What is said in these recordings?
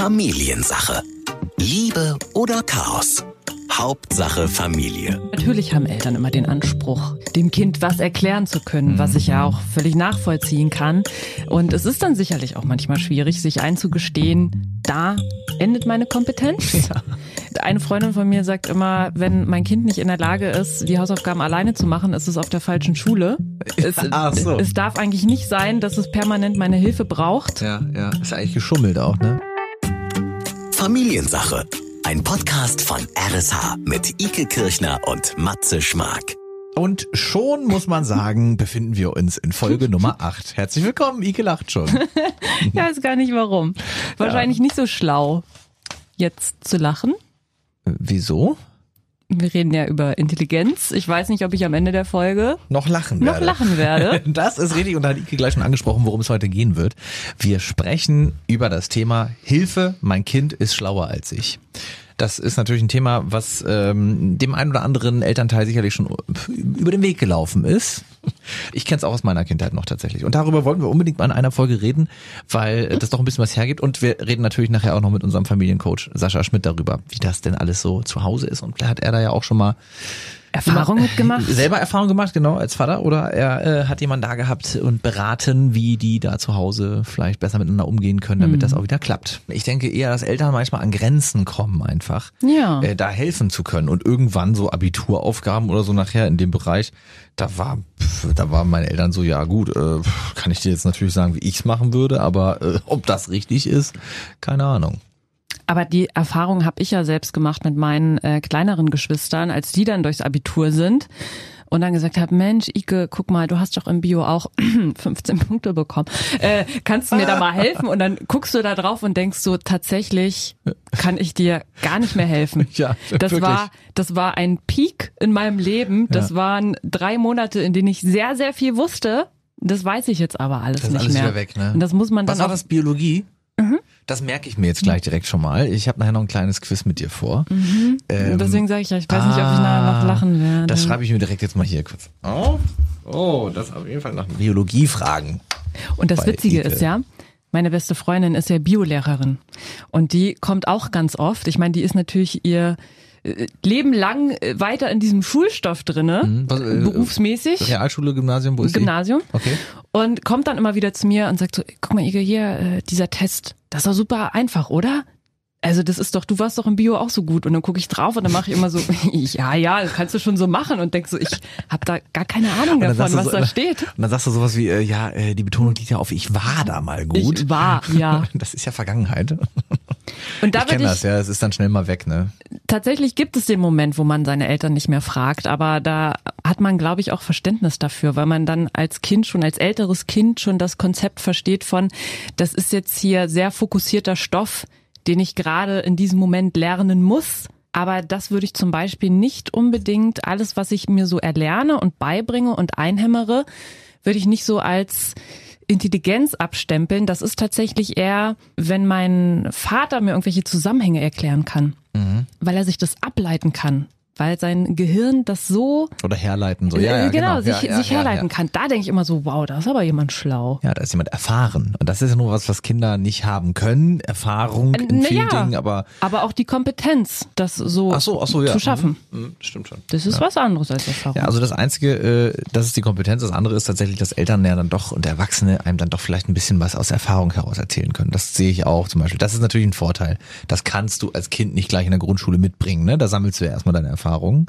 Familiensache. Liebe oder Chaos? Hauptsache Familie. Natürlich haben Eltern immer den Anspruch, dem Kind was erklären zu können, was ich ja auch völlig nachvollziehen kann. Und es ist dann sicherlich auch manchmal schwierig, sich einzugestehen, da endet meine Kompetenz. Eine Freundin von mir sagt immer, wenn mein Kind nicht in der Lage ist, die Hausaufgaben alleine zu machen, ist es auf der falschen Schule. Es, Ach so. es darf eigentlich nicht sein, dass es permanent meine Hilfe braucht. Ja, ja. Ist eigentlich geschummelt auch, ne? Familiensache. Ein Podcast von RSH mit Ike Kirchner und Matze Schmark. Und schon muss man sagen, befinden wir uns in Folge Nummer 8. Herzlich willkommen, Ike lacht schon. Ich weiß gar nicht warum. Wahrscheinlich nicht so schlau, jetzt zu lachen. Wieso? Wir reden ja über Intelligenz. Ich weiß nicht, ob ich am Ende der Folge Noch lachen noch werde. lachen werde. Das ist richtig und da hat Ike gleich schon angesprochen, worum es heute gehen wird. Wir sprechen über das Thema Hilfe, mein Kind ist schlauer als ich. Das ist natürlich ein Thema, was ähm, dem einen oder anderen Elternteil sicherlich schon über den Weg gelaufen ist. Ich kenne es auch aus meiner Kindheit noch tatsächlich. Und darüber wollten wir unbedingt mal in einer Folge reden, weil das doch ein bisschen was hergibt. Und wir reden natürlich nachher auch noch mit unserem Familiencoach Sascha Schmidt darüber, wie das denn alles so zu Hause ist. Und vielleicht hat er da ja auch schon mal Erfahrung mitgemacht. Selber Erfahrung gemacht, genau, als Vater? Oder er äh, hat jemanden da gehabt und beraten, wie die da zu Hause vielleicht besser miteinander umgehen können, damit das auch wieder klappt. Ich denke eher, dass Eltern manchmal an Grenzen kommen einfach, Ja. äh, da helfen zu können. Und irgendwann so Abituraufgaben oder so nachher in dem Bereich, da war, pf, da waren meine Eltern so, ja gut, äh, kann ich dir jetzt natürlich sagen, wie ich's machen würde, aber äh, ob das richtig ist, keine Ahnung. Aber die Erfahrung habe ich ja selbst gemacht mit meinen äh, kleineren Geschwistern, als die dann durchs Abitur sind und dann gesagt haben, Mensch, Ike, guck mal, du hast doch im Bio auch 15 Punkte bekommen. Äh, kannst du mir da mal helfen? Und dann guckst du da drauf und denkst so, tatsächlich kann ich dir gar nicht mehr helfen. Ja, das wirklich. war, das war ein Peak in meinem Leben. Das Ja. waren drei Monate, in denen ich sehr, sehr viel wusste. Das weiß ich jetzt aber alles Das ist nicht alles mehr. wieder weg, ne? Und das muss man Was dann war auch das Biologie? Das merke ich mir jetzt gleich direkt schon mal. Ich habe nachher noch ein kleines Quiz mit dir vor. Ähm, Deswegen sage ich ja, ich weiß nicht, ob ich nachher noch lachen werde. Das schreibe ich mir direkt jetzt mal hier kurz auf. Oh, das auf jeden Fall nach Biologiefragen. Und das Witzige Ike. ist ja, meine beste Freundin ist ja Biolehrerin. Und die kommt auch ganz oft. Ich meine, die ist natürlich ihr Leben lang äh, weiter in diesem Schulstoff drinne, Hm, was, äh, berufsmäßig. Realschule, Gymnasium, wo ist Gymnasium. Die? Okay. Und kommt dann immer wieder zu mir und sagt so, guck mal, Ige, hier, äh, dieser Test, das doch super einfach, oder? Also das ist doch, du warst doch im Bio auch so gut. Und dann gucke ich drauf und dann mache ich immer so, ja, ja, das kannst du schon so machen. Und denk so, ich habe da gar keine Ahnung davon, was so- da steht. Und dann sagst du sowas wie, äh, ja, äh, die Betonung liegt ja auf, ich war da mal gut. Ich war, ja. Das ist ja Vergangenheit. Und da ich kenne das, ja, es ist dann schnell mal weg, ne? Tatsächlich gibt es den Moment, wo man seine Eltern nicht mehr fragt, aber da hat man, glaube ich, auch Verständnis dafür, weil man dann als Kind schon, als älteres Kind schon das Konzept versteht von, das ist jetzt hier sehr fokussierter Stoff, den ich gerade in diesem Moment lernen muss. Aber das würde ich zum Beispiel nicht unbedingt, alles, was ich mir so erlerne und beibringe und einhämmere, würde ich nicht so als Intelligenz abstempeln. Das ist tatsächlich eher, wenn mein Vater mir irgendwelche Zusammenhänge erklären kann, weil er sich das ableiten kann, weil sein Gehirn das so Oder herleiten, so. Ja, ja, äh, genau, sich, ja, sich ja, herleiten kann. Da denke ich immer so, wow, da ist aber jemand schlau. Ja, da ist jemand erfahren. Und das ist ja nur was, was Kinder nicht haben können. Erfahrung in Äh, vielen naja. Dingen, aber Aber auch die Kompetenz, das so, ach so, ach so, zu schaffen. Mhm. Mhm, Stimmt schon. Das ist was anderes als Erfahrung. Ja, also das Einzige, äh, das ist die Kompetenz. Das andere ist tatsächlich, dass Eltern ja dann doch und Erwachsene einem dann doch vielleicht ein bisschen was aus Erfahrung heraus erzählen können. Das sehe ich auch zum Beispiel. Das ist natürlich ein Vorteil. Das kannst du als Kind nicht gleich in der Grundschule mitbringen. Ne? Da sammelst du ja erstmal deine Erfahrungen.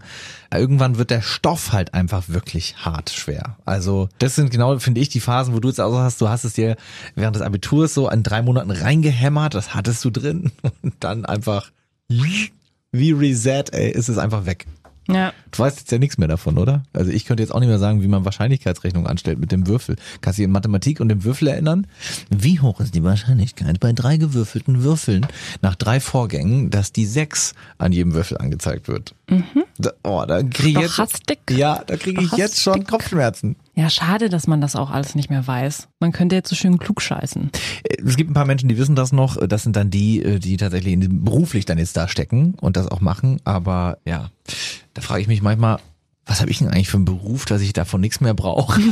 Irgendwann wird der Stoff halt einfach wirklich hart schwer. Also das sind genau, finde ich, die Phasen, wo du jetzt auch hast, du hast es dir während des Abiturs so an drei Monaten reingehämmert, das hattest du drin und dann einfach wie Reset, ey, ist es einfach weg. Ja. Du weißt jetzt ja nichts mehr davon, oder? Also ich könnte jetzt auch nicht mehr sagen, wie man Wahrscheinlichkeitsrechnung anstellt mit dem Würfel. Kannst du dich in Mathematik und dem Würfel erinnern? Wie hoch ist die Wahrscheinlichkeit bei drei gewürfelten Würfeln nach drei Vorgängen, dass die sechs an jedem Würfel angezeigt wird? Da, oh, da kriege ich jetzt, ja, da kriege ich jetzt schon Kopfschmerzen. Ja, schade, dass man das auch alles nicht mehr weiß. Man könnte jetzt so schön klug scheißen. Äh, Es gibt ein paar Menschen, die wissen das noch. Das sind dann die, äh, die tatsächlich beruflich dann jetzt da stecken und das auch machen. Aber ja, da frage ich mich manchmal, was habe ich denn eigentlich für einen Beruf, dass ich davon nichts mehr brauche?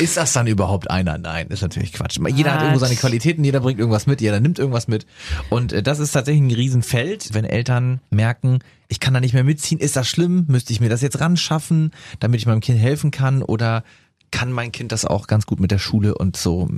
ist das dann überhaupt einer? Nein, ist natürlich Quatsch. Jeder hat irgendwo seine Qualitäten, jeder bringt irgendwas mit, jeder nimmt irgendwas mit. Und äh, das ist tatsächlich ein Riesenfeld, wenn Eltern merken, ich kann da nicht mehr mitziehen, ist das schlimm? Müsste ich mir das jetzt ran schaffen, damit ich meinem Kind helfen kann? Oder kann mein Kind das auch ganz gut mit der Schule und so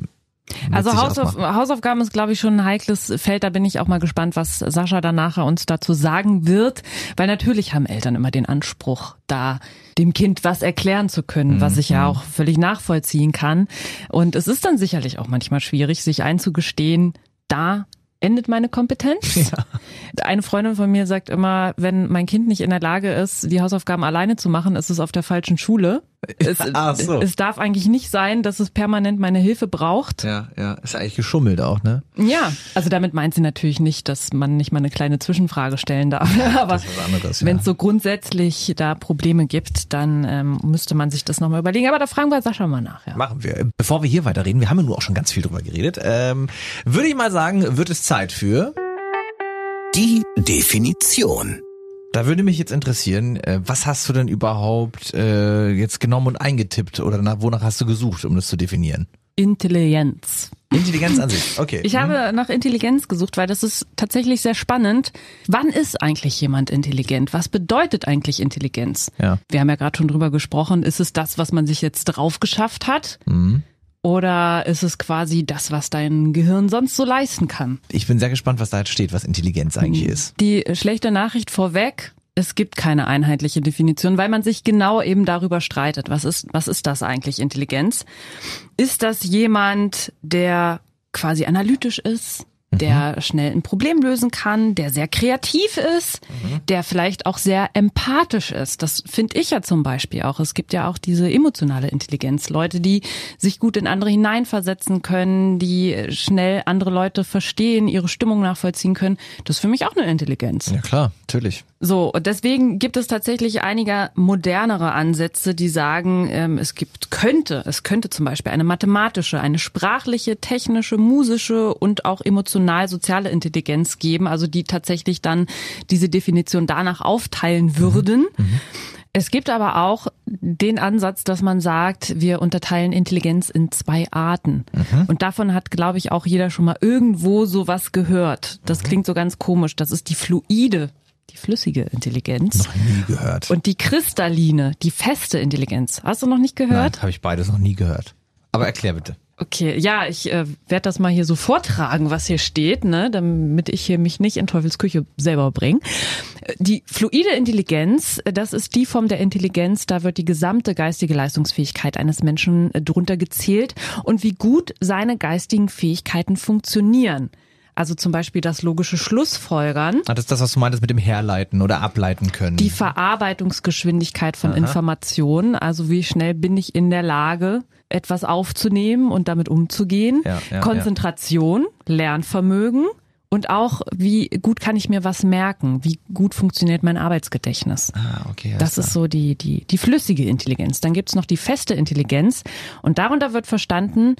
also Hausauf Hausaufgaben ist, glaube ich, schon ein heikles Feld. Da bin ich auch mal gespannt, was Sascha dann nachher uns dazu sagen wird. Weil natürlich haben Eltern immer den Anspruch, da dem Kind was erklären zu können, was ich ja mhm. auch völlig nachvollziehen kann. Und es ist dann sicherlich auch manchmal schwierig, sich einzugestehen, da endet meine Kompetenz. Ja. Eine Freundin von mir sagt immer, wenn mein Kind nicht in der Lage ist, die Hausaufgaben alleine zu machen, ist es auf der falschen Schule. Es, Ach so. es darf eigentlich nicht sein, dass es permanent meine Hilfe braucht. Ja, ja, ist eigentlich geschummelt auch, ne? Ja, also damit meint sie natürlich nicht, dass man nicht mal eine kleine Zwischenfrage stellen darf. Aber ja. wenn es so grundsätzlich da Probleme gibt, dann ähm, müsste man sich das nochmal überlegen. Aber da fragen wir Sascha mal nach. Ja. Machen wir. Bevor wir hier weiterreden, wir haben ja nur auch schon ganz viel drüber geredet, ähm, würde ich mal sagen, wird es Zeit für die Definition. Da würde mich jetzt interessieren, äh, was hast du denn überhaupt äh, jetzt genommen und eingetippt oder nach, wonach hast du gesucht, um das zu definieren? Intelligenz. Intelligenz an sich, okay. Ich habe mhm. nach Intelligenz gesucht, weil das ist tatsächlich sehr spannend. Wann ist eigentlich jemand intelligent? Was bedeutet eigentlich Intelligenz? Ja. Wir haben ja gerade schon drüber gesprochen. Ist es das, was man sich jetzt drauf geschafft hat? Mhm. Oder ist es quasi das, was dein Gehirn sonst so leisten kann? Ich bin sehr gespannt, was da jetzt steht, was Intelligenz eigentlich ist. Die schlechte Nachricht vorweg. Es gibt keine einheitliche Definition, weil man sich genau eben darüber streitet. Was ist, was ist das eigentlich Intelligenz? Ist das jemand, der quasi analytisch ist, der mhm. schnell ein Problem lösen kann, der sehr kreativ ist, mhm. der vielleicht auch sehr empathisch ist. Das finde ich ja zum Beispiel auch. Es gibt ja auch diese emotionale Intelligenz. Leute, die sich gut in andere hineinversetzen können, die schnell andere Leute verstehen, ihre Stimmung nachvollziehen können. Das ist für mich auch eine Intelligenz. Ja klar, natürlich. So, und deswegen gibt es tatsächlich einige modernere Ansätze, die sagen, ähm, es gibt, könnte, es könnte zum Beispiel eine mathematische, eine sprachliche, technische, musische und auch emotional-soziale Intelligenz geben, also die tatsächlich dann diese Definition danach aufteilen würden. Mhm. Mhm. Es gibt aber auch den Ansatz, dass man sagt, wir unterteilen Intelligenz in zwei Arten. Mhm. Und davon hat, glaube ich, auch jeder schon mal irgendwo sowas gehört. Das mhm. klingt so ganz komisch. Das ist die fluide die flüssige Intelligenz. Noch nie gehört. Und die kristalline, die feste Intelligenz. Hast du noch nicht gehört? Habe ich beides noch nie gehört. Aber erklär bitte. Okay, ja, ich äh, werde das mal hier so vortragen, was hier steht, ne, damit ich hier mich nicht in Teufels Küche selber bringe. Die fluide Intelligenz, das ist die Form der Intelligenz, da wird die gesamte geistige Leistungsfähigkeit eines Menschen drunter gezählt und wie gut seine geistigen Fähigkeiten funktionieren. Also zum Beispiel das logische Schlussfolgern. Ah, das ist das, was du meintest mit dem Herleiten oder ableiten können. Die Verarbeitungsgeschwindigkeit von Aha. Informationen. Also wie schnell bin ich in der Lage, etwas aufzunehmen und damit umzugehen. Ja, ja, Konzentration, ja. Lernvermögen. Und auch, wie gut kann ich mir was merken? Wie gut funktioniert mein Arbeitsgedächtnis? Ah, okay. Das ist so die, die, die flüssige Intelligenz. Dann gibt's noch die feste Intelligenz. Und darunter wird verstanden,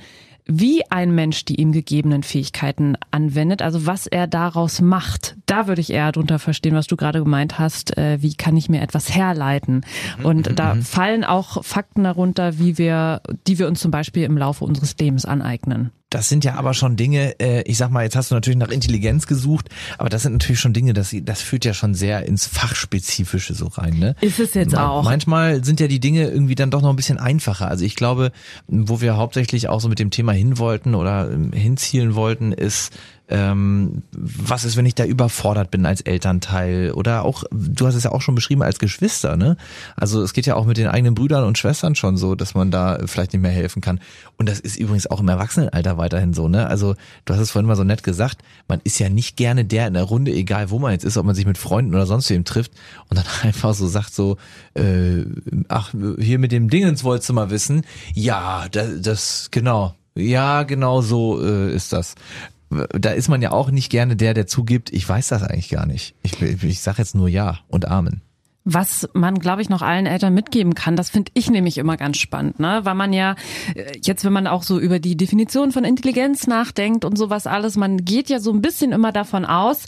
wie ein Mensch die ihm gegebenen Fähigkeiten anwendet, also was er daraus macht. Da würde ich eher drunter verstehen, was du gerade gemeint hast, äh, wie kann ich mir etwas herleiten. Mhm, Und mhm, da mhm. fallen auch Fakten darunter, wie wir, die wir uns zum Beispiel im Laufe unseres Lebens aneignen. Das sind ja aber schon Dinge, äh, ich sag mal, jetzt hast du natürlich nach Intelligenz gesucht, aber das sind natürlich schon Dinge, das, das führt ja schon sehr ins Fachspezifische so rein. Ne? Ist es jetzt auch. Manchmal sind ja die Dinge irgendwie dann doch noch ein bisschen einfacher. Also ich glaube, wo wir hauptsächlich auch so mit dem Thema hin wollten oder ähm, hinzielen wollten, ist ähm, was ist, wenn ich da überfordert bin als Elternteil oder auch, du hast es ja auch schon beschrieben als Geschwister, ne? Also es geht ja auch mit den eigenen Brüdern und Schwestern schon so, dass man da vielleicht nicht mehr helfen kann. Und das ist übrigens auch im Erwachsenenalter weiterhin so, ne? Also du hast es vorhin mal so nett gesagt, man ist ja nicht gerne der in der Runde, egal wo man jetzt ist, ob man sich mit Freunden oder sonst wem trifft und dann einfach so sagt so, äh, ach, hier mit dem Dingens wolltest du mal wissen. Ja, das, das genau. Ja, genau so äh, ist das da ist man ja auch nicht gerne der, der zugibt, ich weiß das eigentlich gar nicht. Ich, ich sage jetzt nur Ja und Amen. Was man, glaube ich, noch allen Eltern mitgeben kann, das finde ich nämlich immer ganz spannend, ne? Weil man ja äh, jetzt, wenn man auch so über die Definition von Intelligenz nachdenkt und sowas alles, man geht ja so ein bisschen immer davon aus,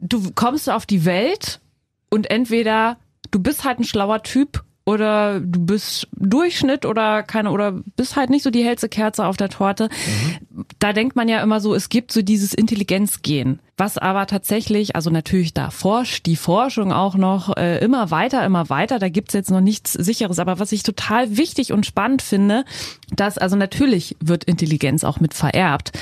du kommst auf die Welt und entweder du bist halt ein schlauer Typ oder du bist Durchschnitt oder keine oder bist halt nicht so die hellste Kerze auf der Torte. Mhm. Da denkt man ja immer so, es gibt so dieses Intelligenzgehen, was aber tatsächlich, also natürlich da forscht die Forschung auch noch äh, immer weiter, immer weiter. Da gibt's jetzt noch nichts Sicheres, aber was ich total wichtig und spannend finde, dass also natürlich wird Intelligenz auch mit vererbt.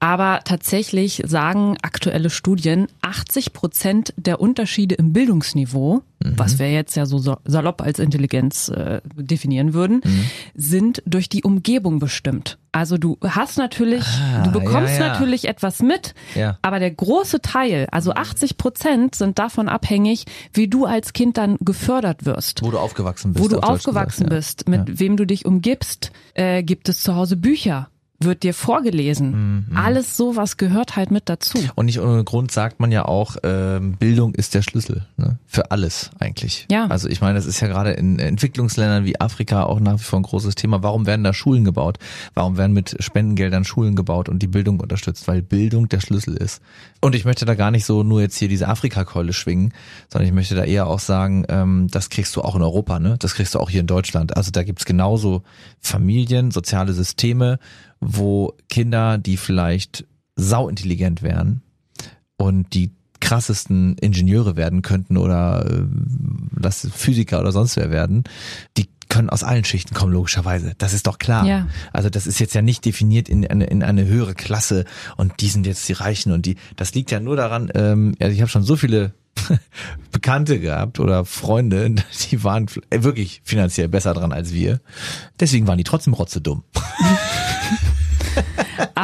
Aber tatsächlich sagen aktuelle Studien, 80 Prozent der Unterschiede im Bildungsniveau, mhm. was wir jetzt ja so salopp als Intelligenz äh, definieren würden, mhm. sind durch die Umgebung bestimmt. Also du hast natürlich, ah, du bekommst ja, ja. natürlich etwas mit, ja. aber der große Teil, also 80 Prozent sind davon abhängig, wie du als Kind dann gefördert wirst. Wo du aufgewachsen bist. Wo du aufgewachsen gesagt, bist, mit wem du dich umgibst. Äh, gibt es zu Hause Bücher? Wird dir vorgelesen. Mhm. Alles sowas gehört halt mit dazu. Und nicht ohne Grund sagt man ja auch, ähm, Bildung ist der Schlüssel ne? für alles eigentlich. Ja. Also ich meine, das ist ja gerade in Entwicklungsländern wie Afrika auch nach wie vor ein großes Thema. Warum werden da Schulen gebaut? Warum werden mit Spendengeldern Schulen gebaut und die Bildung unterstützt? Weil Bildung der Schlüssel ist. Und ich möchte da gar nicht so nur jetzt hier diese Afrikakeule schwingen, sondern ich möchte da eher auch sagen, ähm, das kriegst du auch in Europa, ne? Das kriegst du auch hier in Deutschland. Also da gibt's genauso Familien, soziale Systeme wo Kinder, die vielleicht sauintelligent wären und die krassesten Ingenieure werden könnten oder äh, das Physiker oder sonst wer werden, die können aus allen Schichten kommen, logischerweise. Das ist doch klar. Ja. Also das ist jetzt ja nicht definiert in eine, in eine höhere Klasse und die sind jetzt die Reichen und die. Das liegt ja nur daran, ähm, ja, ich habe schon so viele Bekannte gehabt oder Freunde, die waren wirklich finanziell besser dran als wir. Deswegen waren die trotzdem rotze dumm.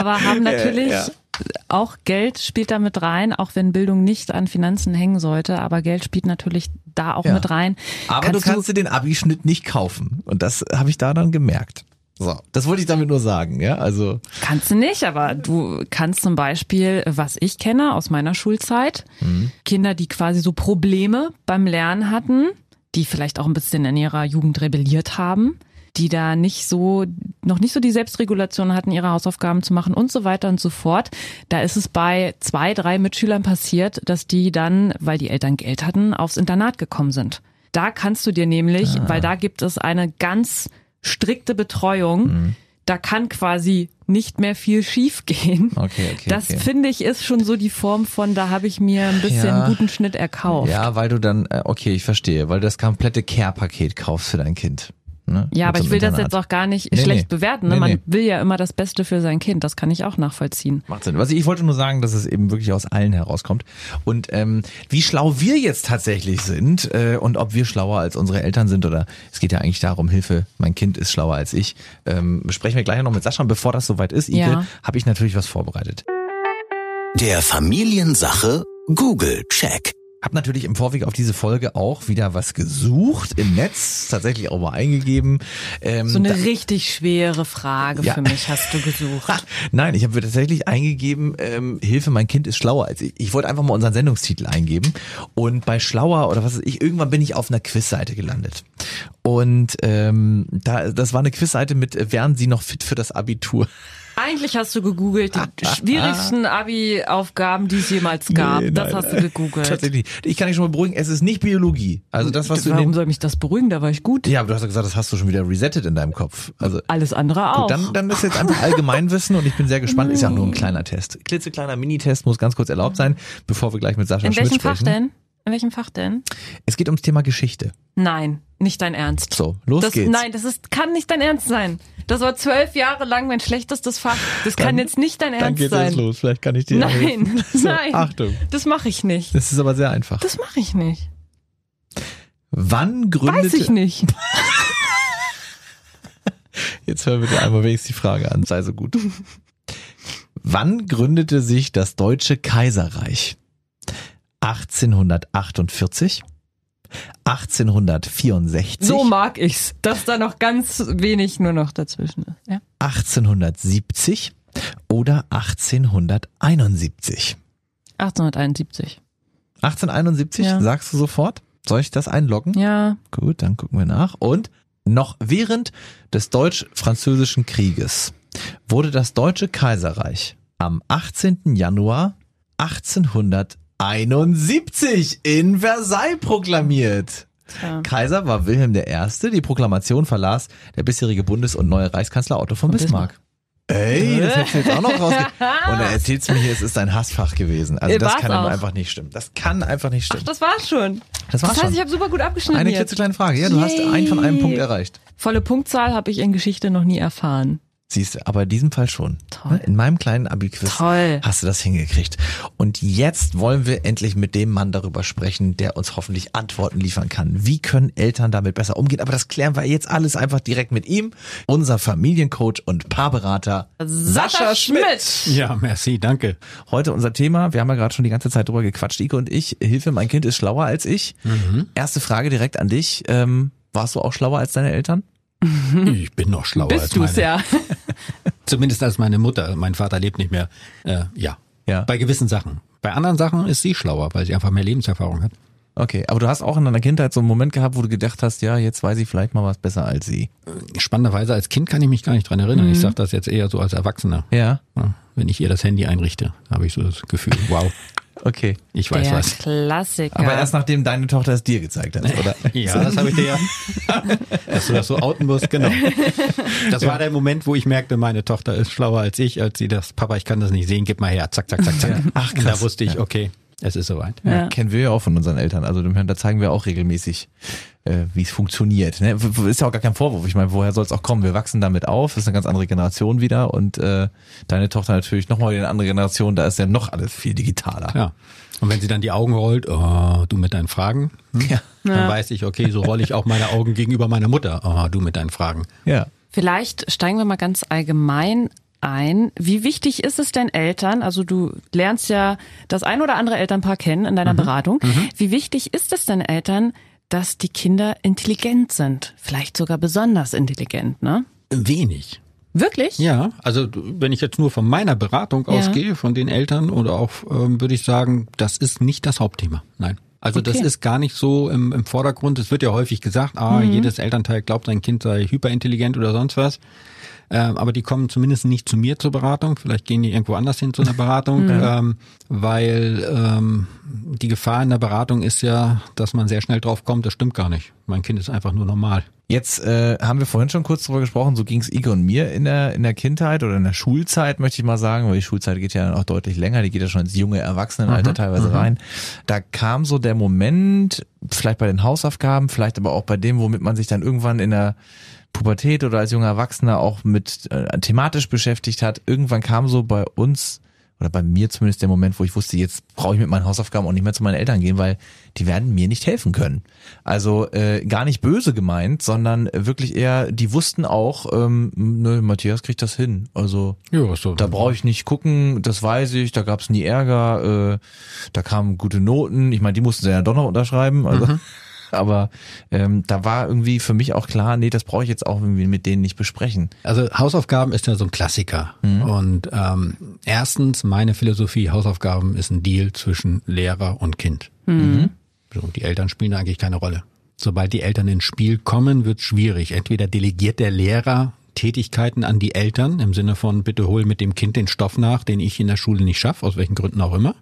aber haben natürlich ja, ja. auch Geld spielt da mit rein, auch wenn Bildung nicht an Finanzen hängen sollte, aber Geld spielt natürlich da auch ja. mit rein. Aber kannst du kannst du den Abischnitt nicht kaufen und das habe ich da dann gemerkt. So, das wollte ich damit nur sagen, ja, also. Kannst du nicht, aber du kannst zum Beispiel, was ich kenne aus meiner Schulzeit, mhm. Kinder, die quasi so Probleme beim Lernen hatten, die vielleicht auch ein bisschen in ihrer Jugend rebelliert haben, die da nicht so, noch nicht so die Selbstregulation hatten, ihre Hausaufgaben zu machen und so weiter und so fort. Da ist es bei zwei, drei Mitschülern passiert, dass die dann, weil die Eltern Geld hatten, aufs Internat gekommen sind. Da kannst du dir nämlich, ah. weil da gibt es eine ganz strikte Betreuung, mhm. da kann quasi nicht mehr viel schief gehen. Okay, okay, das okay. finde ich ist schon so die Form von, da habe ich mir ein bisschen ja, guten Schnitt erkauft. Ja, weil du dann, äh, okay, ich verstehe, weil du das komplette Care-Paket kaufst für dein Kind. Ne? Ja, aber ich will Internat. das jetzt auch gar nicht nee, schlecht nee. bewerten. Ne? Nee, Man will ja immer das Beste für sein Kind. Das kann ich auch nachvollziehen. Macht Sinn. Was ich, ich wollte nur sagen, dass es eben wirklich aus allen herauskommt. Und ähm, wie schlau wir jetzt tatsächlich sind äh, und ob wir schlauer als unsere Eltern sind oder es geht ja eigentlich darum, Hilfe, mein Kind ist schlauer als ich, ähm, besprechen wir gleich noch mit Sascha. Und bevor das soweit ist, Ike, ja. habe ich natürlich was vorbereitet. Der Familiensache Google Check. Hab natürlich im Vorweg auf diese Folge auch wieder was gesucht im Netz, tatsächlich auch mal eingegeben. Ähm, so eine da, richtig schwere Frage ja. für mich hast du gesucht. Nein, ich habe tatsächlich eingegeben, ähm, Hilfe, mein Kind ist schlauer als ich. Ich wollte einfach mal unseren Sendungstitel eingeben und bei schlauer oder was weiß ich, irgendwann bin ich auf einer Quizseite gelandet. Und ähm, da, das war eine Quizseite mit, äh, wären Sie noch fit für das Abitur? Eigentlich hast du gegoogelt, die schwierigsten Abi-Aufgaben, die es jemals gab. Nee, das hast du gegoogelt. Tatsächlich. Ich kann dich schon mal beruhigen, es ist nicht Biologie. Also das, was du Warum soll mich das beruhigen? Da war ich gut. Ja, aber du hast ja gesagt, das hast du schon wieder resettet in deinem Kopf. Also Alles andere auch. Gut, dann, dann ist jetzt einfach Allgemeinwissen und ich bin sehr gespannt. Ist ja nur ein kleiner Test. Klitzekleiner Minitest muss ganz kurz erlaubt sein, bevor wir gleich mit Sascha in Schmidt sprechen. In welchem Fach denn? In welchem Fach denn? Es geht ums Thema Geschichte. Nein, nicht dein Ernst. So, los das, geht's. Nein, das ist, kann nicht dein Ernst sein. Das war zwölf Jahre lang mein schlechtestes Fach. Das dann, kann jetzt nicht dein Ernst sein. Dann geht sein. es los. Vielleicht kann ich dir Nein. So, nein. Achtung. Das mache ich nicht. Das ist aber sehr einfach. Das mache ich nicht. Wann gründete... Weiß ich nicht. Jetzt hören wir dir einmal wenigstens die Frage an. Sei so gut. Wann gründete sich das Deutsche Kaiserreich? 1848, 1864. So mag ich's, dass da noch ganz wenig nur noch dazwischen ist. Ja. 1870 oder 1871. 1871. 1871, ja. sagst du sofort? Soll ich das einloggen? Ja. Gut, dann gucken wir nach. Und noch während des Deutsch-Französischen Krieges wurde das Deutsche Kaiserreich am 18. Januar 1871 in Versailles proklamiert. Kaiser war Wilhelm I. Die Proklamation verlas der bisherige Bundes- und neue Reichskanzler Otto von Bismarck. Ey, das hättest du jetzt auch noch rausge... Und er erzählst mir hier, es ist ein Hassfach gewesen. Also das War's kann auch. einfach nicht stimmen. Das kann einfach nicht stimmen. Das war's schon. Das war's das heißt, schon. ich habe super gut abgeschnitten Eine jetzt. klitzekleine Frage. Ja, du hast Yay. einen von einem Punkt erreicht. Volle Punktzahl habe ich in Geschichte noch nie erfahren. Siehst du, aber in diesem Fall schon. Toll. In meinem kleinen Abi-Quiz Toll. hast du das hingekriegt. Und jetzt wollen wir endlich mit dem Mann darüber sprechen, der uns hoffentlich Antworten liefern kann. Wie können Eltern damit besser umgehen? Aber das klären wir jetzt alles einfach direkt mit ihm. Unser Familiencoach und Paarberater Sascha Schmidt. Ja, merci, danke. Heute unser Thema, wir haben ja gerade schon die ganze Zeit drüber gequatscht, Ike und ich. Hilfe, mein Kind ist schlauer als ich. Erste Frage direkt an dich. Ähm, warst du auch schlauer als deine Eltern? Ich bin noch schlauer als Bist du's meine. ja. Zumindest als meine Mutter. Mein Vater lebt nicht mehr. Äh, ja. Ja. Bei gewissen Sachen. Bei anderen Sachen ist sie schlauer, weil sie einfach mehr Lebenserfahrung hat. Okay, aber du hast auch in deiner Kindheit so einen Moment gehabt, wo du gedacht hast, ja, jetzt weiß ich vielleicht mal was besser als sie. Spannenderweise als Kind kann ich mich gar nicht dran erinnern. Ich sage das jetzt eher so als Erwachsener. Ja, Wenn ich ihr das Handy einrichte, habe ich so das Gefühl, wow, okay. ich weiß Der was. Klassiker. Aber erst nachdem deine Tochter es dir gezeigt hat, oder? Ja, das habe ich dir ja. Dass du das so outen musst, genau. Das war der Moment, wo ich merkte, meine Tochter ist schlauer als ich, als sie das, Papa, ich kann das nicht sehen, gib mal her, zack, zack, zack, zack. Ach, Und da krass. wusste ich, okay, es ist soweit. Ja. Kennen wir ja auch von unseren Eltern. Also da zeigen wir auch regelmäßig, äh, wie es funktioniert. Ne? Ist ja auch gar kein Vorwurf. Ich meine, woher soll es auch kommen? Wir wachsen damit auf. Das ist eine ganz andere Generation wieder. Und äh, deine Tochter natürlich nochmal eine andere Generation. Da ist ja noch alles viel digitaler. Ja. Und wenn sie dann die Augen rollt, oh, du mit deinen Fragen, hm? Ja. dann weiß ich, okay, so rolle ich auch meine Augen gegenüber meiner Mutter. Oh, du mit deinen Fragen. ja. Vielleicht steigen wir mal ganz allgemein ein. Wie wichtig ist es denn Eltern, also du lernst ja das ein oder andere Elternpaar kennen in deiner Beratung. Wie wichtig ist es denn Eltern, dass die Kinder intelligent sind? Vielleicht sogar besonders intelligent, ne? Wenig. Wirklich? Ja, also wenn ich jetzt nur von meiner Beratung Ja. ausgehe, von den Eltern oder auch, ähm, würde ich sagen, das ist nicht das Hauptthema. Nein. Also das Okay. ist gar nicht so im, im Vordergrund. Es wird ja häufig gesagt, ah, jedes Elternteil glaubt, sein Kind sei hyperintelligent oder sonst was. Ähm, aber die kommen zumindest nicht zu mir zur Beratung. Vielleicht gehen die irgendwo anders hin zu einer Beratung, ähm, weil ähm, die Gefahr in der Beratung ist ja, dass man sehr schnell drauf kommt, das stimmt gar nicht. Mein Kind ist einfach nur normal. Jetzt äh, haben wir vorhin schon kurz drüber gesprochen, so ging es Ike und mir in der, in der Kindheit oder in der Schulzeit, möchte ich mal sagen, weil die Schulzeit geht ja auch deutlich länger, die geht ja schon ins junge Erwachsenenalter teilweise rein. Da kam so der Moment, vielleicht bei den Hausaufgaben, vielleicht aber auch bei dem, womit man sich dann irgendwann in der Pubertät oder als junger Erwachsener auch mit äh, thematisch beschäftigt hat. Irgendwann kam so bei uns oder bei mir zumindest der Moment, wo ich wusste, jetzt brauche ich mit meinen Hausaufgaben auch nicht mehr zu meinen Eltern gehen, weil die werden mir nicht helfen können. Also äh, gar nicht böse gemeint, sondern wirklich eher, die wussten auch, ähm, ne, Matthias kriegt das hin. Also Ja, so. da brauche ich nicht gucken, das weiß ich, da gab es nie Ärger, äh, da kamen gute Noten. Ich meine, die mussten sie ja doch noch unterschreiben. Also. Aber ähm, da war irgendwie für mich auch klar, nee, das brauche ich jetzt auch irgendwie mit denen nicht besprechen. Also Hausaufgaben ist ja so ein Klassiker. Und ähm, erstens, meine Philosophie, Hausaufgaben ist ein Deal zwischen Lehrer und Kind. So, die Eltern spielen da eigentlich keine Rolle. Sobald die Eltern ins Spiel kommen, wird schwierig. Entweder delegiert der Lehrer Tätigkeiten an die Eltern im Sinne von bitte hol mit dem Kind den Stoff nach, den ich in der Schule nicht schaffe, aus welchen Gründen auch immer.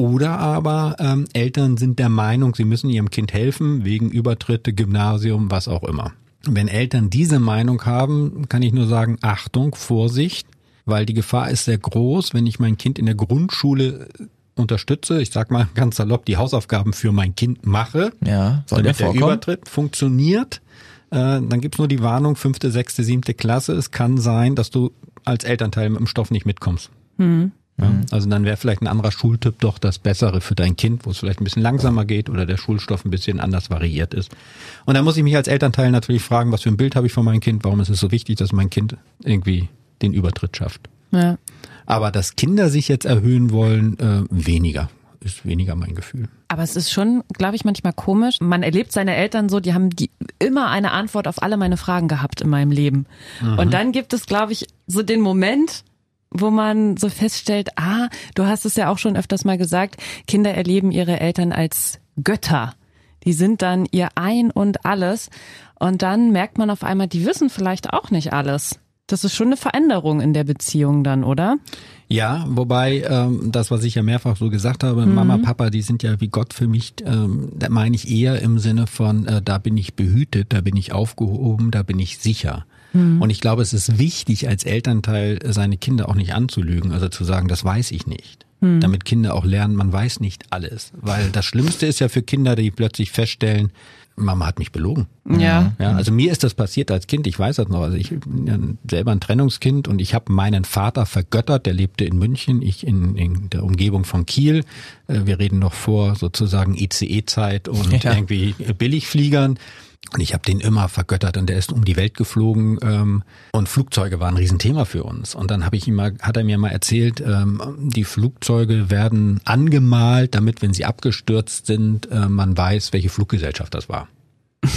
Oder aber ähm, Eltern sind der Meinung, sie müssen ihrem Kind helfen, wegen Übertritte, Gymnasium, was auch immer. Wenn Eltern diese Meinung haben, kann ich nur sagen, Achtung, Vorsicht, weil die Gefahr ist sehr groß, wenn ich mein Kind in der Grundschule äh, unterstütze, ich sag mal ganz salopp, die Hausaufgaben für mein Kind mache, Ja, soll der damit der? Übertritt funktioniert, äh, dann gibt's nur die Warnung, fünfte, sechste, siebte Klasse. Es kann sein, dass du als Elternteil mit dem Stoff nicht mitkommst. Ja, also dann wäre vielleicht ein anderer Schultyp doch das Bessere für dein Kind, wo es vielleicht ein bisschen langsamer geht oder der Schulstoff ein bisschen anders variiert ist. Und da muss ich mich als Elternteil natürlich fragen, was für ein Bild habe ich von meinem Kind, warum ist es so wichtig, dass mein Kind irgendwie den Übertritt schafft. Ja. Aber dass Kinder sich jetzt erhöhen wollen, äh, weniger. Ist weniger mein Gefühl. Aber es ist schon, glaube ich, manchmal komisch. Man erlebt seine Eltern so, die haben die immer eine Antwort auf alle meine Fragen gehabt in meinem Leben. Und dann gibt es, glaube ich, so den Moment, wo man so feststellt, ah, du hast es ja auch schon öfters mal gesagt, Kinder erleben ihre Eltern als Götter. Die sind dann ihr Ein und alles. Und dann merkt man auf einmal, die wissen vielleicht auch nicht alles. Das ist schon eine Veränderung in der Beziehung dann, oder? Ja, wobei ähm, das, was ich ja mehrfach so gesagt habe, Mhm. Mama, Papa, die sind ja wie Gott für mich, ähm, da meine ich eher im Sinne von, äh, da bin ich behütet, da bin ich aufgehoben, da bin ich sicher. Mhm. Und ich glaube, es ist wichtig, als Elternteil seine Kinder auch nicht anzulügen, also zu sagen, das weiß ich nicht. Mhm. Damit Kinder auch lernen, man weiß nicht alles. Weil das Schlimmste ist ja für Kinder, die plötzlich feststellen, Mama hat mich belogen. Ja. Ja, also mir ist das passiert als Kind, ich weiß das noch. Also ich bin ja selber ein Trennungskind und ich habe meinen Vater vergöttert, der lebte in München, ich in, in der Umgebung von Kiel. Äh, Wir reden noch vor sozusagen ICE-Zeit und Ja. irgendwie Billigfliegern. Und ich habe den immer vergöttert und der ist um die Welt geflogen ähm, und Flugzeuge waren ein Riesenthema für uns. Und dann habe ich ihm mal, hat er mir mal erzählt, ähm, die Flugzeuge werden angemalt, damit, wenn sie abgestürzt sind, äh, man weiß, welche Fluggesellschaft das war.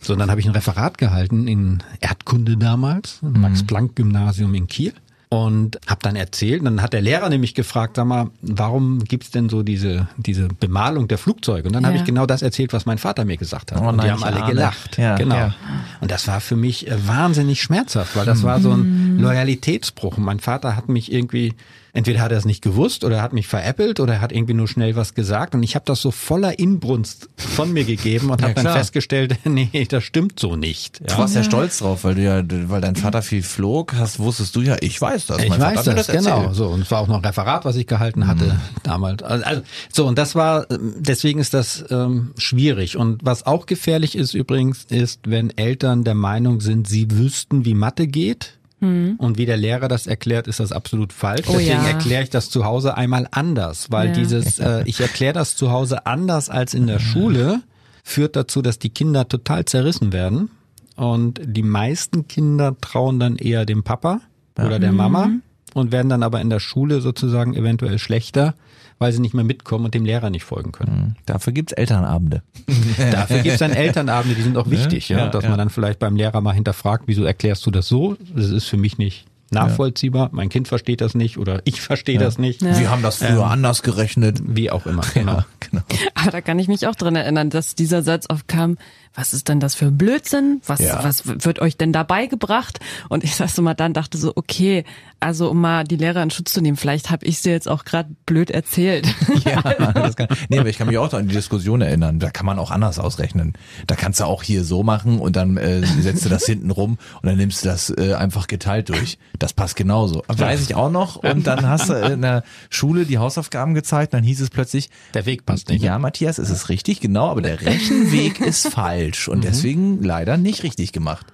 So, und dann habe ich ein Referat gehalten in Erdkunde damals, im Max-Planck-Gymnasium in Kiel. Und habe dann erzählt, dann hat der Lehrer nämlich gefragt, sag mal, warum gibt's denn so diese, diese Bemalung der Flugzeuge? Und dann habe Ja. ich genau das erzählt, was mein Vater mir gesagt hat. Oh und nein, die haben alle ahne. gelacht. Ja, genau. ja. Und das war für mich äh, wahnsinnig schmerzhaft, weil das war so ein Loyalitätsbruch. Und mein Vater hat mich irgendwie, entweder hat er es nicht gewusst oder er hat mich veräppelt oder er hat irgendwie nur schnell was gesagt. Und ich habe das so voller Inbrunst von mir gegeben und Ja, habe dann festgestellt, nee, das stimmt so nicht. Du warst ja stolz drauf, weil du ja, weil dein Vater viel flog, hast, wusstest du ja, ich weiß das. Ich mein Vater weiß hat mir das, genau. So, und es war auch noch ein Referat, was ich gehalten hatte damals. Also, also, so, und das war, ähm, deswegen ist das ähm, schwierig. Und was auch gefährlich ist übrigens, ist, wenn Eltern der Meinung sind, sie wüssten, wie Mathe geht. Und wie der Lehrer das erklärt, ist das absolut falsch. Oh Deswegen ja. erkläre ich das zu Hause einmal anders, weil Ja. dieses, äh, ich erkläre das zu Hause anders als in der Schule, führt dazu, dass die Kinder total zerrissen werden. Und die meisten Kinder trauen dann eher dem Papa oder der Mama und werden dann aber in der Schule sozusagen eventuell schlechter, weil sie nicht mehr mitkommen und dem Lehrer nicht folgen können. Dafür gibt's Elternabende. Dafür gibt es dann Elternabende, die sind auch wichtig, ja, Ja, dass ja. man dann vielleicht beim Lehrer mal hinterfragt, wieso erklärst du das so? Das ist für mich nicht nachvollziehbar. Mein Kind versteht das nicht oder ich verstehe das nicht. Wir haben das früher anders gerechnet. Wie auch immer. Genau. Ja, genau. Aber da kann ich mich auch dran erinnern, dass dieser Satz oft kam, was ist denn das für ein Blödsinn? Was, Ja. was wird euch denn dabei gebracht? Und ich saß so mal dann, dachte so, okay, also um mal die Lehrer in Schutz zu nehmen, vielleicht habe ich sie jetzt auch gerade blöd erzählt. Ja, das kann, nee, aber ich kann mich auch noch an die Diskussion erinnern. Da kann man auch anders ausrechnen. Da kannst du auch hier so machen und dann äh, setzt du das hinten rum und dann nimmst du das äh, einfach geteilt durch. Das passt genauso. Weiß ich auch noch. Und dann hast du in der Schule die Hausaufgaben gezeigt. Dann hieß es plötzlich, Der Weg passt nicht. ja, Matthias, es ist richtig, genau, aber der Rechenweg ist falsch und deswegen leider nicht richtig gemacht.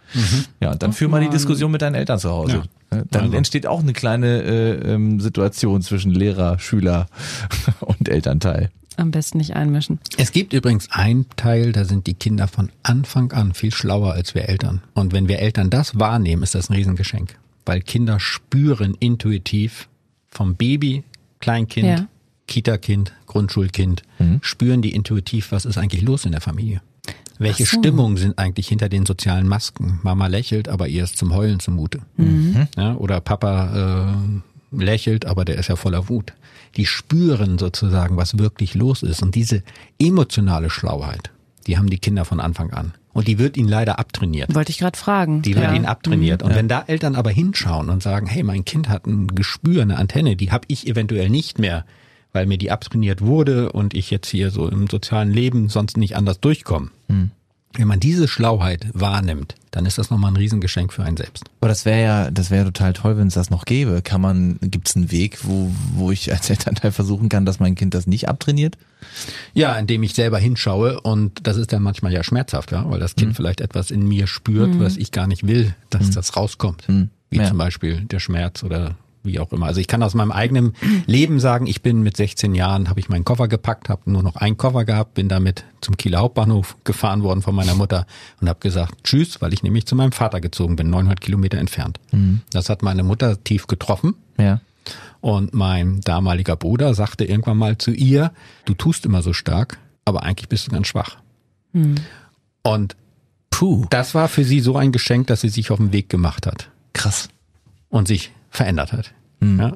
Ja, und dann führ mal die Diskussion mit deinen Eltern zu Hause. Äh, Dann Also. entsteht auch eine kleine äh, ähm, Situation zwischen Lehrer, Schüler und Elternteil. Am besten nicht einmischen. Es gibt übrigens einen Teil, da sind die Kinder von Anfang an viel schlauer als wir Eltern. Und wenn wir Eltern das wahrnehmen, ist das ein Riesengeschenk. Weil Kinder spüren intuitiv vom Baby, Kleinkind, Ja. Kita-Kind, Grundschulkind, spüren die intuitiv, was ist eigentlich los in der Familie. Welche so. Stimmungen sind eigentlich hinter den sozialen Masken? Mama lächelt, aber ihr ist zum Heulen zumute. Ja, oder Papa äh, lächelt, aber der ist ja voller Wut. Die spüren sozusagen, was wirklich los ist. Und diese emotionale Schlauheit, die haben die Kinder von Anfang an. Und die wird ihnen leider abtrainiert. Wollte ich gerade fragen. Die wird Ja. ihnen abtrainiert. Und wenn da Eltern aber hinschauen und sagen, hey, mein Kind hat ein Gespür, eine Antenne, die habe ich eventuell nicht mehr, weil mir die abtrainiert wurde und ich jetzt hier so im sozialen Leben sonst nicht anders durchkomme. Wenn man diese Schlauheit wahrnimmt, dann ist das nochmal ein Riesengeschenk für einen selbst. Aber das wäre ja, das wäre total toll, wenn es das noch gäbe. Kann man, gibt es einen Weg, wo, wo ich als Elternteil versuchen kann, dass mein Kind das nicht abtrainiert? Ja, indem ich selber hinschaue und das ist dann manchmal ja schmerzhaft, ja, weil das Kind vielleicht etwas in mir spürt, was ich gar nicht will, dass das rauskommt. Wie Ja. zum Beispiel der Schmerz oder wie auch immer. Also ich kann aus meinem eigenen Leben sagen, ich bin mit 16 Jahren, habe ich meinen Koffer gepackt, habe nur noch einen Koffer gehabt, bin damit zum Kieler Hauptbahnhof gefahren worden von meiner Mutter und habe gesagt, tschüss, weil ich nämlich zu meinem Vater gezogen bin, 900 Kilometer entfernt. Das hat meine Mutter tief getroffen. Ja. Und mein damaliger Bruder sagte irgendwann mal zu ihr, du tust immer so stark, aber eigentlich bist du ganz schwach. Und Puh, das war für sie so ein Geschenk, dass sie sich auf den Weg gemacht hat krass. und sich verändert hat. Ja?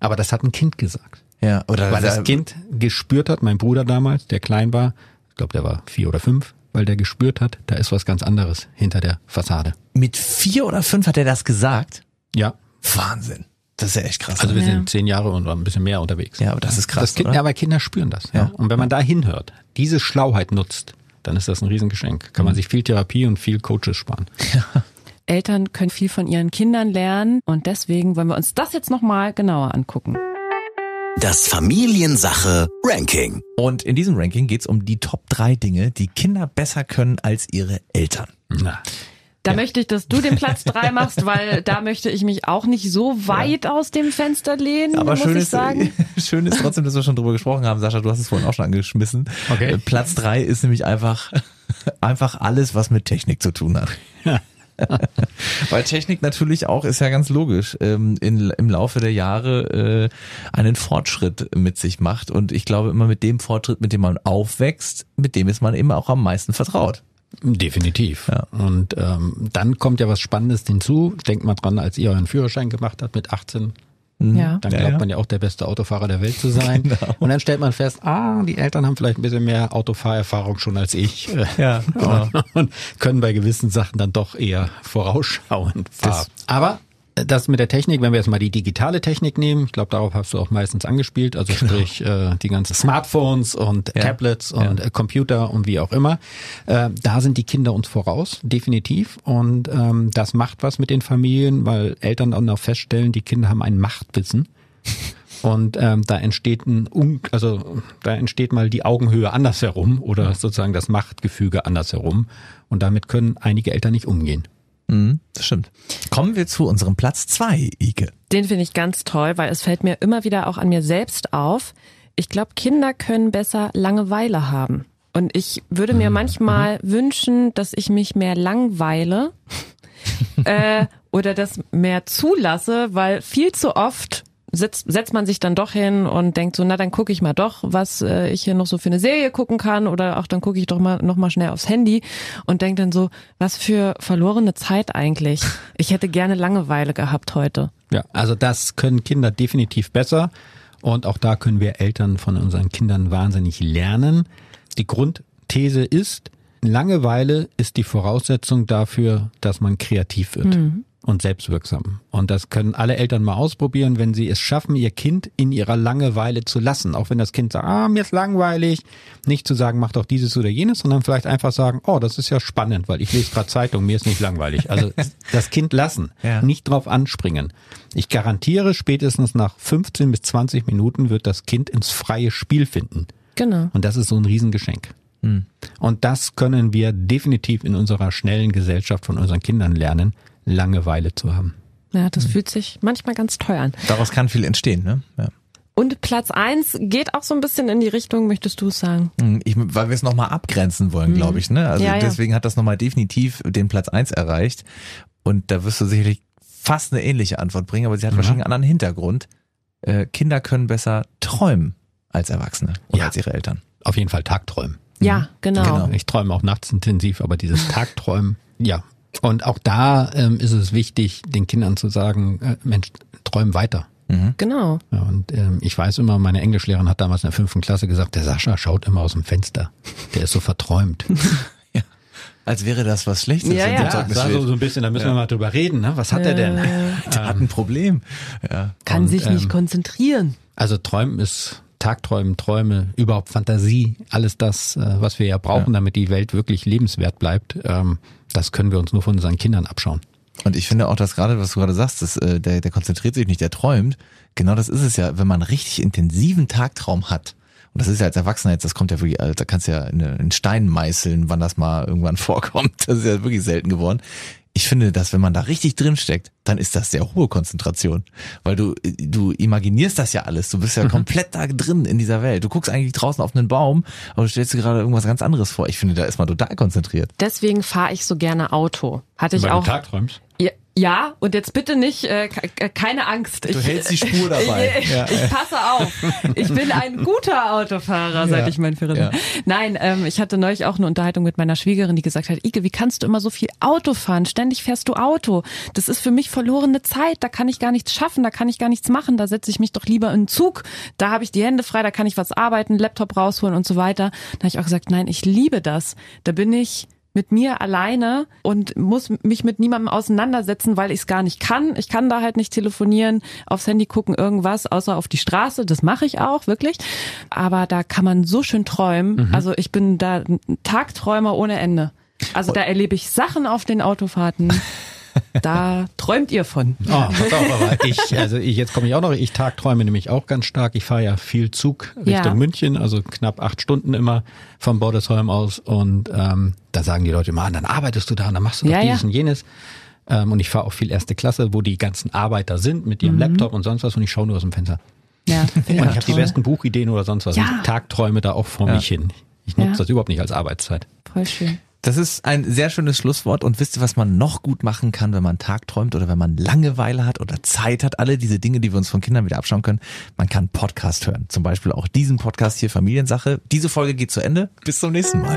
Aber das hat ein Kind gesagt. Ja, oder Weil das Kind gespürt hat, mein Bruder damals, der klein war, ich glaube, der war vier oder fünf, weil der gespürt hat, da ist was ganz anderes hinter der Fassade. mit vier oder fünf hat er das gesagt. Ja. Wahnsinn. Das ist ja echt krass. Also wir Ja. sind zehn Jahre und ein bisschen mehr unterwegs. ja, aber das ist krass, das kind, oder? ja, aber Kinder spüren das. Ja. Ja. Und wenn man da hinhört, diese Schlauheit nutzt, dann ist das ein Riesengeschenk. Kann man sich viel Therapie und viel Coaches sparen. Eltern können viel von ihren Kindern lernen und deswegen wollen wir uns das jetzt nochmal genauer angucken. Das Familiensache Ranking. Und in diesem Ranking geht's um die Top drei Dinge, die Kinder besser können als ihre Eltern. Na. Da möchte ich, dass du den Platz drei machst, weil da möchte ich mich auch nicht so weit aus dem Fenster lehnen, Aber muss schön ich ist, sagen. schön ist trotzdem, dass wir schon drüber gesprochen haben. Sascha, du hast es vorhin auch schon angeschmissen. Okay. Platz drei ist nämlich einfach, einfach alles, was mit Technik zu tun hat. Weil Technik natürlich auch, ist ja ganz logisch, ähm, in, im Laufe der Jahre äh, einen Fortschritt mit sich macht. Und ich glaube immer mit dem Fortschritt, mit dem man aufwächst, mit dem ist man immer auch am meisten vertraut. Definitiv. Ja. Und ähm, dann kommt ja was Spannendes hinzu. Denkt mal dran, als ihr euren Führerschein gemacht habt mit 18, Ja. dann glaubt ja. man ja auch der beste Autofahrer der Welt zu sein. Genau. Und dann stellt man fest, ah, die Eltern haben vielleicht ein bisschen mehr Autofahrerfahrung schon als ich. Ja, genau. und können bei gewissen Sachen dann doch eher vorausschauend fahren. Aber das mit der Technik, wenn wir jetzt mal die digitale Technik nehmen, ich glaube, darauf hast du auch meistens angespielt, also sprich äh, die ganzen Smartphones und Ja. Tablets und äh, Computer und wie auch immer, äh, da sind die Kinder uns voraus, definitiv. Und ähm, das macht was mit den Familien, weil Eltern dann auch feststellen, die Kinder haben ein Machtwissen. Und ähm, da entsteht ein, Un also da entsteht mal die Augenhöhe andersherum oder sozusagen das Machtgefüge andersherum. Und damit können einige Eltern nicht umgehen. Mhm, das stimmt. Kommen wir zu unserem Platz zwei, Ike. Den finde ich ganz toll, weil es fällt mir immer wieder auch an mir selbst auf. Ich glaube, Kinder können besser Langeweile haben. Und ich würde mir manchmal wünschen, dass ich mich mehr langweile äh, oder das mehr zulasse, weil viel zu oft setzt, setzt man sich dann doch hin und denkt so, na dann gucke ich mal doch, was äh, ich hier noch so für eine Serie gucken kann oder auch dann gucke ich doch mal noch mal schnell aufs Handy und denke dann so, was für verlorene Zeit eigentlich. Ich hätte gerne Langeweile gehabt heute. Ja, also das können Kinder definitiv besser. Und auch da können wir Eltern von unseren Kindern wahnsinnig lernen. Die Grundthese ist, Langeweile ist die Voraussetzung dafür, dass man kreativ wird und selbstwirksam. Und das können alle Eltern mal ausprobieren, wenn sie es schaffen, ihr Kind in ihrer Langeweile zu lassen. Auch wenn das Kind sagt, ah, mir ist langweilig. Nicht zu sagen, mach doch dieses oder jenes, sondern vielleicht einfach sagen, oh, das ist ja spannend, weil ich lese gerade Zeitung, mir ist nicht langweilig. Also das Kind lassen, Ja. nicht drauf anspringen. Ich garantiere, spätestens nach 15 bis 20 Minuten wird das Kind ins freie Spiel finden. Genau. Und das ist so ein Riesengeschenk. Und das können wir definitiv in unserer schnellen Gesellschaft von unseren Kindern lernen, Langeweile zu haben. Ja, das fühlt sich manchmal ganz teuer an. Daraus kann viel entstehen, ne? Ja. Und Platz eins geht auch so ein bisschen in die Richtung, möchtest du es sagen? Hm, Ich, weil wir es nochmal abgrenzen wollen, glaube ich. Ne? Also Ja, ja. deswegen hat das nochmal definitiv den Platz eins erreicht. Und da wirst du sicherlich fast eine ähnliche Antwort bringen, aber sie hat wahrscheinlich einen anderen Hintergrund. Äh, Kinder können besser träumen als Erwachsene oder Ja. als ihre Eltern. Auf jeden Fall Tagträumen. Ja, genau. Genau. Ich träume auch nachts intensiv, aber dieses Tagträumen, ja. Und auch da ähm, ist es wichtig, den Kindern zu sagen, äh, Mensch, träum weiter. Genau. Ja, und ähm, ich weiß immer, meine Englischlehrerin hat damals in der fünften Klasse gesagt, der Sascha schaut immer aus dem Fenster. Der ist so verträumt. Als wäre das was Schlechtes. Ja, ja. Ja, das war so, so ein bisschen, da müssen wir mal drüber reden. Ne? Was hat er denn? Der hat ein Problem. Ja. Kann Und, sich nicht ähm, konzentrieren. Also Träumen ist Tagträumen, Träume, überhaupt Fantasie, alles das, äh, was wir ja brauchen, damit die Welt wirklich lebenswert bleibt, ähm, das können wir uns nur von unseren Kindern abschauen. Und ich finde auch, dass gerade, was du gerade sagst, dass, äh, der, der konzentriert sich nicht, der träumt. Genau das ist es ja, wenn man einen richtig intensiven Tagtraum hat. Und das ist ja als Erwachsener jetzt, das kommt ja wirklich, also da kannst du ja in, in Stein meißeln, wann das mal irgendwann vorkommt. Das ist ja wirklich selten geworden. Ich finde, dass wenn man da richtig drin steckt, dann ist das sehr hohe Konzentration. Weil du, du imaginierst das ja alles. Du bist ja komplett da drin in dieser Welt. Du guckst eigentlich draußen auf einen Baum, aber du stellst dir gerade irgendwas ganz anderes vor. Ich finde, da ist man total konzentriert. Deswegen fahre ich so gerne Auto. Hatte ich auch. Tagträumst? Ja, ja, und jetzt bitte nicht, äh, ke- keine Angst. Du hältst die Spur dabei. Ich, ich passe auf. Ich bin ein guter Autofahrer, seit Ja. ich meinen Führerschein. Ja. Nein, ähm, ich hatte neulich auch eine Unterhaltung mit meiner Schwiegerin, die gesagt hat, Ike, wie kannst du immer so viel Auto fahren? Ständig fährst du Auto. Das ist für mich verlorene Zeit. Da kann ich gar nichts schaffen, da kann ich gar nichts machen. Da setze ich mich doch lieber in den Zug. Da habe ich die Hände frei, da kann ich was arbeiten, Laptop rausholen und so weiter. Da habe ich auch gesagt, nein, ich liebe das. Da bin ich mit mir alleine und muss mich mit niemandem auseinandersetzen, weil ich es gar nicht kann. Ich kann da halt nicht telefonieren, aufs Handy gucken, irgendwas, außer auf die Straße. Das mache ich auch, wirklich. Aber da kann man so schön träumen. Mhm. Also ich bin da ein Tagträumer ohne Ende. Also da erlebe ich Sachen auf den Autofahrten. Da träumt ihr von. Oh, pass auf, aber ich, also ich, jetzt komme ich auch noch, ich tagträume nämlich auch ganz stark. Ich fahre ja viel Zug Richtung ja. München, also knapp acht Stunden immer vom Bordesholm aus. Und ähm, da sagen die Leute immer, ah, dann arbeitest du da und dann machst du doch ja, dieses ja. und jenes. Ähm, und ich fahre auch viel erste Klasse, wo die ganzen Arbeiter sind mit ihrem mhm. Laptop und sonst was und ich schaue nur aus dem Fenster. Ja, und ich habe die besten Buchideen oder sonst was. Ja. Und Tagträume da auch vor mich hin. Ich nutze das überhaupt nicht als Arbeitszeit. Voll schön. Das ist ein sehr schönes Schlusswort. Und wisst ihr, was man noch gut machen kann, wenn man Tag träumt oder wenn man Langeweile hat oder Zeit hat? Alle diese Dinge, die wir uns von Kindern wieder abschauen können. Man kann Podcast hören. Zum Beispiel auch diesen Podcast hier Familiensache. Diese Folge geht zu Ende. Bis zum nächsten Mal.